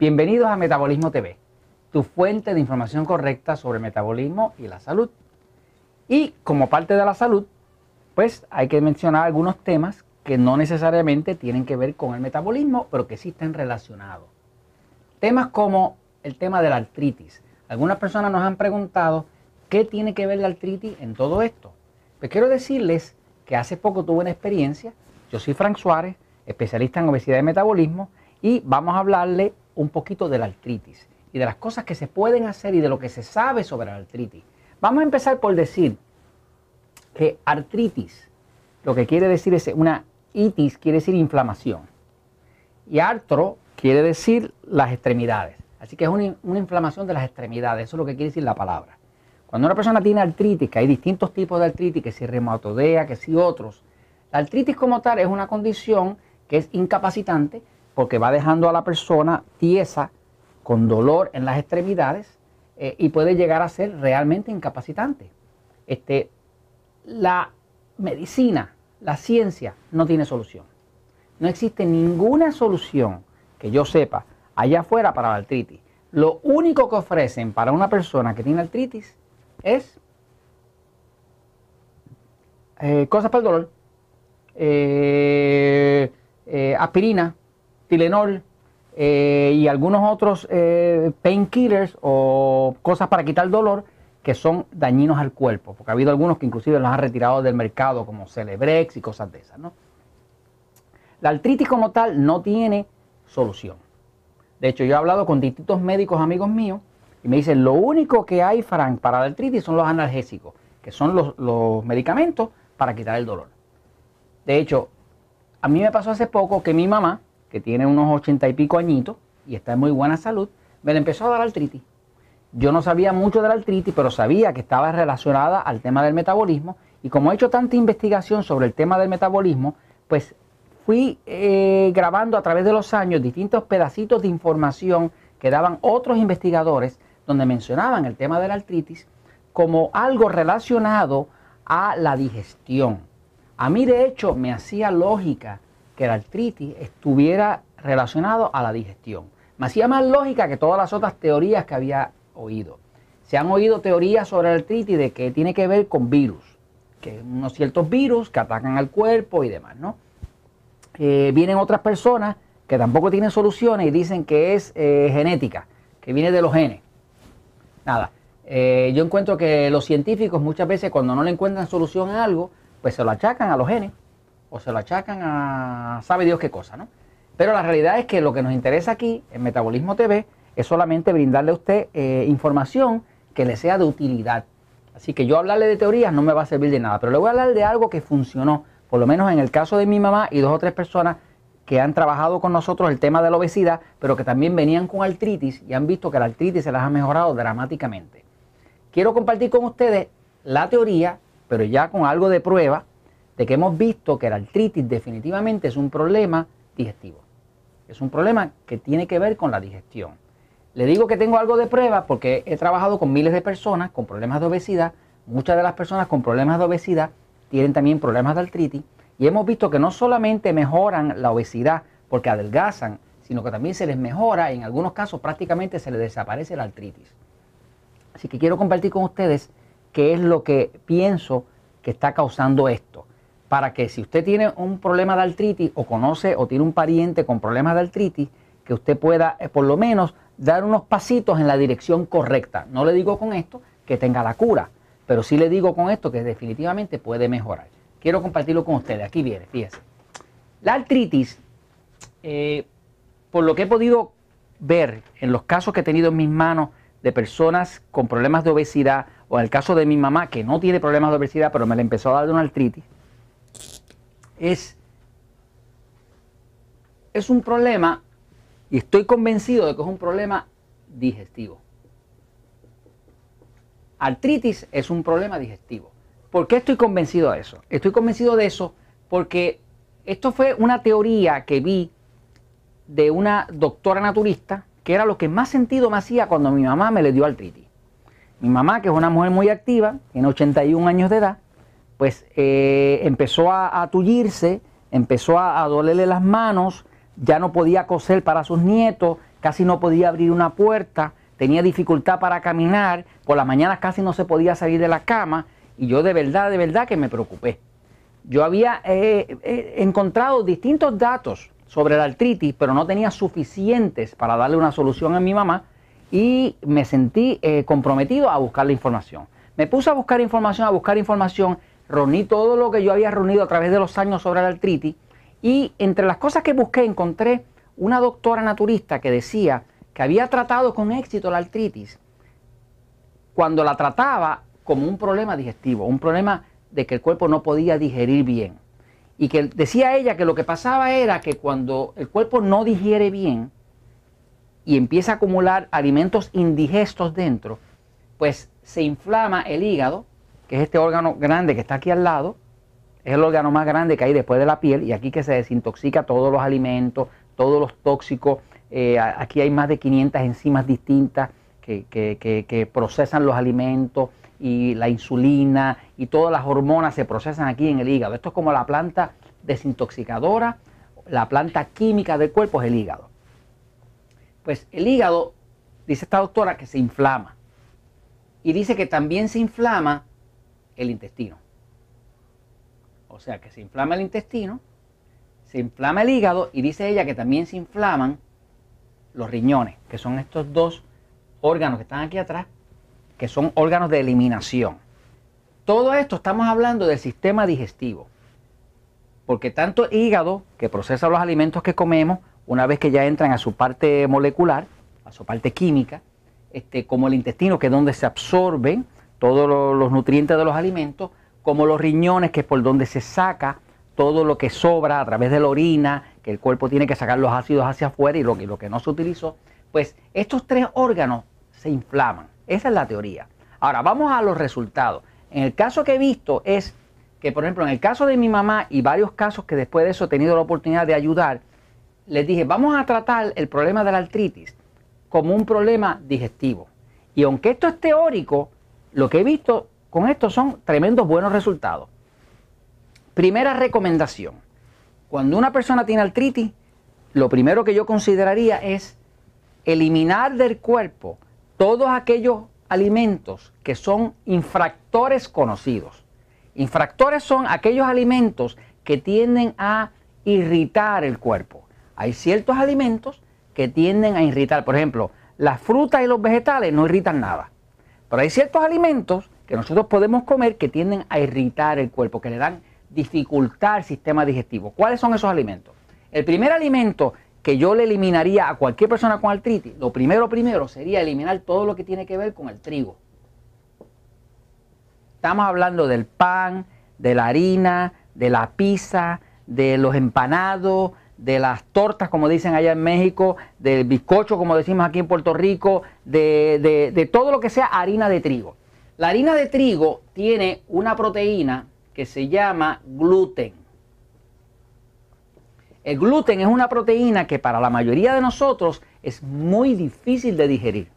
Bienvenidos a Metabolismo TV, tu fuente de información correcta sobre metabolismo y la salud. Y como parte de la salud, pues hay que mencionar algunos temas que no necesariamente tienen que ver con el metabolismo, pero que sí están relacionados. Temas como el tema de la artritis. Algunas personas nos han preguntado qué tiene que ver la artritis en todo esto. Pues quiero decirles que hace poco tuve una experiencia. Yo soy Frank Suárez, especialista en obesidad y metabolismo, y vamos a hablarle un poquito de la artritis y de las cosas que se pueden hacer y de lo que se sabe sobre la artritis. Vamos a empezar por decir que artritis, lo que quiere decir es una itis, quiere decir inflamación. Y artro quiere decir las extremidades. Así que es una, una, inflamación de las extremidades, eso es lo que quiere decir la palabra. Cuando una persona tiene artritis, que hay distintos tipos de artritis, que si reumatoidea, que si otros, la artritis como tal es una condición que es incapacitante, porque va dejando a la persona tiesa, con dolor en las extremidades eh, y puede llegar a ser realmente incapacitante. Este, la medicina, la ciencia no tiene solución. No existe ninguna solución que yo sepa allá afuera para la artritis. Lo único que ofrecen para una persona que tiene artritis es eh, cosas para el dolor, eh, aspirina, Tilenol eh, y algunos otros eh, painkillers o cosas para quitar dolor que son dañinos al cuerpo, porque ha habido algunos que inclusive los han retirado del mercado como Celebrex y cosas de esas. La artritis como tal no tiene solución. De hecho, yo he hablado con distintos médicos amigos míos y me dicen, lo único que hay, Frank, para la artritis son los analgésicos, que son los medicamentos para quitar el dolor. De hecho, a mí me pasó hace poco que mi mamá, que tiene unos ochenta y pico añitos y está en muy buena salud, me le empezó a dar artritis. Yo no sabía mucho de la artritis, pero sabía que estaba relacionada al tema del metabolismo. Y como he hecho tanta investigación sobre el tema del metabolismo, pues fui eh, grabando a través de los años distintos pedacitos de información que daban otros investigadores donde mencionaban el tema de la artritis como algo relacionado a la digestión. A mí de hecho me hacía lógica que la artritis estuviera relacionado a la digestión. Me hacía más lógica que todas las otras teorías que había oído. Se han oído teorías sobre la artritis de que tiene que ver con virus, que unos ciertos virus que atacan al cuerpo y demás, ¿no? Eh, vienen otras personas que tampoco tienen soluciones y dicen que es eh, genética, que viene de los genes. Nada, eh, yo encuentro que los científicos muchas veces cuando no le encuentran solución a algo, pues se lo achacan a los genes o se lo achacan a sabe Dios qué cosa, ¿no? Pero la realidad es que lo que nos interesa aquí en Metabolismo TV es solamente brindarle a usted eh, información que le sea de utilidad. Así que yo hablarle de teorías no me va a servir de nada, pero le voy a hablar de algo que funcionó, por lo menos en el caso de mi mamá y dos o tres personas que han trabajado con nosotros el tema de la obesidad, pero que también venían con artritis y han visto que la artritis se las ha mejorado dramáticamente. Quiero compartir con ustedes la teoría, pero ya con algo de prueba, de que hemos visto que la artritis definitivamente es un problema digestivo. Es un problema que tiene que ver con la digestión. Le digo que tengo algo de prueba porque he trabajado con miles de personas con problemas de obesidad. Muchas de las personas con problemas de obesidad tienen también problemas de artritis. Y hemos visto que no solamente mejoran la obesidad porque adelgazan, sino que también se les mejora en algunos casos prácticamente se les desaparece la artritis. Así que quiero compartir con ustedes qué es lo que pienso que está causando esto para que si usted tiene un problema de artritis o conoce o tiene un pariente con problemas de artritis, que usted pueda eh, por lo menos dar unos pasitos en la dirección correcta. No le digo con esto que tenga la cura, pero sí le digo con esto que definitivamente puede mejorar. Quiero compartirlo con ustedes. Aquí viene, fíjense. La artritis, eh, por lo que he podido ver en los casos que he tenido en mis manos de personas con problemas de obesidad, o en el caso de mi mamá que no tiene problemas de obesidad, pero me le empezó a dar una artritis, es, es un problema, y estoy convencido de que es un problema digestivo. Artritis es un problema digestivo. ¿Por qué estoy convencido de eso? Estoy convencido de eso porque esto fue una teoría que vi de una doctora naturista, que era lo que más sentido me hacía cuando mi mamá me le dio artritis. Mi mamá, que es una mujer muy activa, tiene 81 años de edad, pues eh, empezó a, tullirse, empezó a, dolerle las manos, ya no podía coser para sus nietos, casi no podía abrir una puerta, tenía dificultad para caminar, por las mañanas casi no se podía salir de la cama y yo de verdad, de verdad que me preocupé. Yo había eh, eh, encontrado distintos datos sobre la artritis, pero no tenía suficientes para darle una solución a mi mamá y me sentí comprometido a buscar la información. Me puse a buscar información, a buscar información, reuní todo lo que yo había reunido a través de los años sobre la artritis y entre las cosas que busqué encontré una doctora naturista que decía que había tratado con éxito la artritis cuando la trataba como un problema digestivo, un problema de que el cuerpo no podía digerir bien. Y que decía ella que lo que pasaba era que cuando el cuerpo no digiere bien y empieza a acumular alimentos indigestos dentro, pues se inflama el hígado, que es este órgano grande que está aquí al lado, es el órgano más grande que hay después de la piel y aquí que se desintoxica todos los alimentos, todos los tóxicos. Eh, aquí hay más de 500 enzimas distintas que, que, procesan los alimentos y la insulina y todas las hormonas se procesan aquí en el hígado. Esto es como la planta desintoxicadora, la planta química del cuerpo es el hígado. Pues el hígado, dice esta doctora, que se inflama. Y dice que también se inflama el intestino. O sea que se inflama el intestino, se inflama el hígado y dice ella que también se inflaman los riñones, que son estos dos órganos que están aquí atrás, que son órganos de eliminación. Todo esto estamos hablando del sistema digestivo. Porque tanto el hígado, que procesa los alimentos que comemos, una vez que ya entran a su parte molecular, a su parte química, este, como el intestino, que es donde se absorben todos los nutrientes de los alimentos, como los riñones, que es por donde se saca todo lo que sobra a través de la orina, que el cuerpo tiene que sacar los ácidos hacia afuera y lo, lo que no se utilizó, pues estos tres órganos se inflaman. Esa es la teoría. Ahora, vamos a los resultados. En el caso que he visto es que, por ejemplo, en el caso de mi mamá y varios casos que después de eso he tenido la oportunidad de ayudar, les dije, vamos a tratar el problema de la artritis como un problema digestivo. Y aunque esto es teórico, lo que he visto con esto son tremendos buenos resultados. Primera recomendación. Cuando una persona tiene artritis, lo primero que yo consideraría es eliminar del cuerpo todos aquellos alimentos que son infractores conocidos. Infractores son aquellos alimentos que tienden a irritar el cuerpo. Hay ciertos alimentos que tienden a irritar. Por ejemplo, las frutas y los vegetales no irritan nada. Pero hay ciertos alimentos que nosotros podemos comer que tienden a irritar el cuerpo, que le dan dificultad al sistema digestivo. ¿Cuáles son esos alimentos? El primer alimento que yo le eliminaría a cualquier persona con artritis, lo primero primero sería eliminar todo lo que tiene que ver con el trigo. Estamos hablando del pan, de la harina, de la pizza, de los empanados, de las tortas, como dicen allá en México, del bizcocho, como decimos aquí en Puerto Rico, de, de todo lo que sea harina de trigo. La harina de trigo tiene una proteína que se llama gluten. El gluten es una proteína que para la mayoría de nosotros es muy difícil de digerir.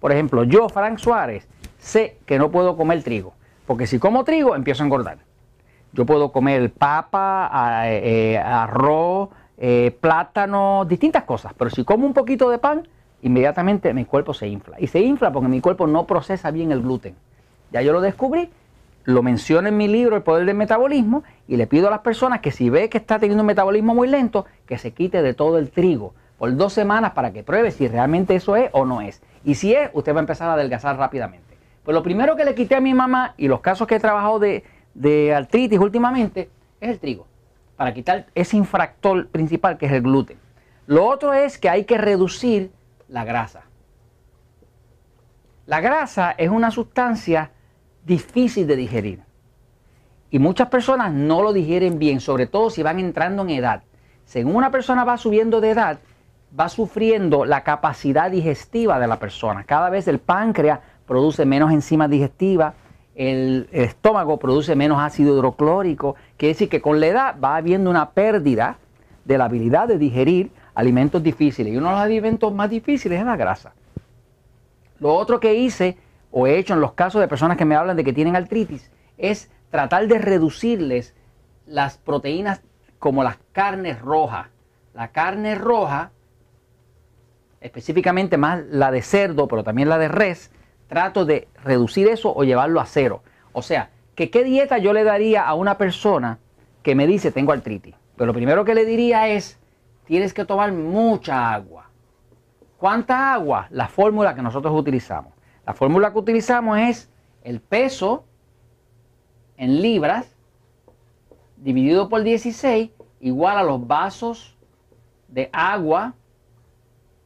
Por ejemplo, yo, Frank Suárez, sé que no puedo comer trigo, porque si como trigo empiezo a engordar. Yo puedo comer papa, eh, arroz, eh, plátano, distintas cosas, pero si como un poquito de pan, inmediatamente mi cuerpo se infla. Y se infla porque mi cuerpo no procesa bien el gluten. Ya yo lo descubrí, lo menciono en mi libro El Poder del Metabolismo y le pido a las personas que si ve que está teniendo un metabolismo muy lento, que se quite de todo el trigo por dos semanas para que pruebe si realmente eso es o no es. Y si es, usted va a empezar a adelgazar rápidamente. Pues lo primero que le quité a mi mamá y los casos que he trabajado de, de artritis últimamente es el trigo, para quitar ese infractor principal que es el gluten. Lo otro es que hay que reducir la grasa. La grasa es una sustancia difícil de digerir. Y muchas personas no lo digieren bien, sobre todo si van entrando en edad. Según una persona va subiendo de edad, va sufriendo la capacidad digestiva de la persona. Cada vez el páncreas produce menos enzimas digestivas, el, estómago produce menos ácido hidroclórico, quiere decir que con la edad va habiendo una pérdida de la habilidad de digerir alimentos difíciles. Y uno de los alimentos más difíciles es la grasa. Lo otro que hice o he hecho en los casos de personas que me hablan de que tienen artritis es tratar de reducirles las proteínas como las carnes rojas. La carne roja, específicamente más la de cerdo, pero también la de res, trato de reducir eso o llevarlo a cero. O sea, que qué dieta yo le daría a una persona que me dice tengo artritis. Pero lo primero que le diría es, tienes que tomar mucha agua. ¿Cuánta agua? La fórmula que nosotros utilizamos. La fórmula que utilizamos es el peso en libras dividido por 16 igual a los vasos de agua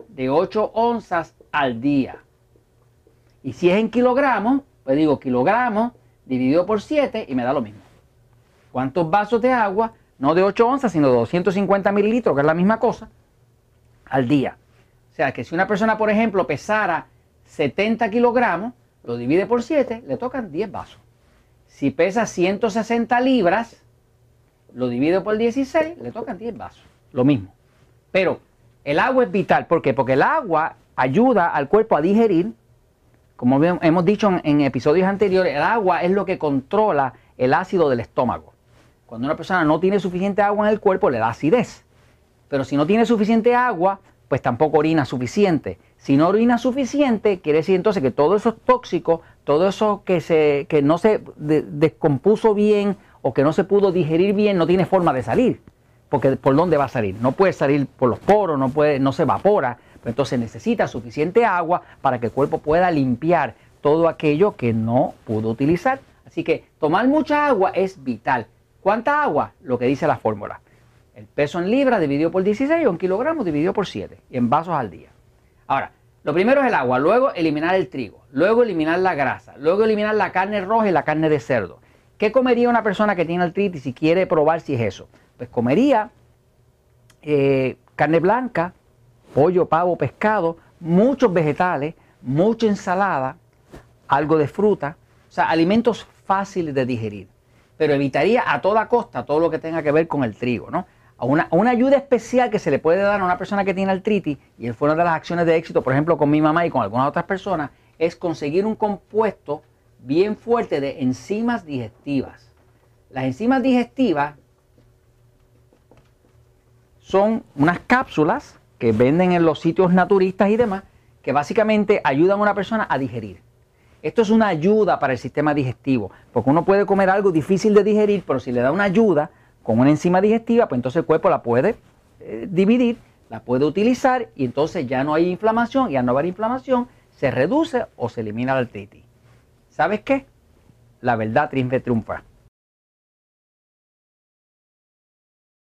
de 8 onzas al día. Y si es en kilogramos, pues digo kilogramos dividido por 7 y me da lo mismo. ¿Cuántos vasos de agua? No de 8 onzas, sino de 250 mililitros, que es la misma cosa, al día. O sea que si una persona, por ejemplo, pesara 70 kilogramos, lo divide por 7, le tocan 10 vasos. Si pesa 160 libras, lo divide por 16, le tocan 10 vasos. Lo mismo. Pero el agua es vital. ¿Por qué? Porque el agua ayuda al cuerpo a digerir. Como hemos dicho en, episodios anteriores, el agua es lo que controla el ácido del estómago. Cuando una persona no tiene suficiente agua en el cuerpo, le da acidez. Pero si no tiene suficiente agua, pues tampoco orina suficiente. Si no orina suficiente, quiere decir entonces que todo eso es tóxico, todo eso que, se, que no se descompuso bien o que no se pudo digerir bien no tiene forma de salir. Porque ¿por dónde va a salir? No puede salir por los poros, no, puede, no se evapora. Entonces necesita suficiente agua para que el cuerpo pueda limpiar todo aquello que no pudo utilizar. Así que tomar mucha agua es vital. ¿Cuánta agua? Lo que dice la fórmula. El peso en libras dividido por 16 o en kilogramos dividido por 7 y en vasos al día. Ahora, lo primero es el agua, luego eliminar el trigo, luego eliminar la grasa, luego eliminar la carne roja y la carne de cerdo. ¿Qué comería una persona que tiene artritis y quiere probar si es eso? Pues comería eh, carne blanca, pollo, pavo, pescado, muchos vegetales, mucha ensalada, algo de fruta, o sea, alimentos fáciles de digerir. Pero evitaría a toda costa todo lo que tenga que ver con el trigo, ¿no? Una, una, ayuda especial que se le puede dar a una persona que tiene artritis, y fue una de las acciones de éxito, por ejemplo, con mi mamá y con algunas otras personas, es conseguir un compuesto bien fuerte de enzimas digestivas. Las enzimas digestivas son unas cápsulas que venden en los sitios naturistas y demás, que básicamente ayudan a una persona a digerir. Esto es una ayuda para el sistema digestivo, porque uno puede comer algo difícil de digerir, pero si le da una ayuda con una enzima digestiva, pues entonces el cuerpo la puede eh, dividir, la puede utilizar y entonces ya no hay inflamación y al no haber inflamación se reduce o se elimina la artritis. ¿Sabes qué? La verdad triunfa triunfa.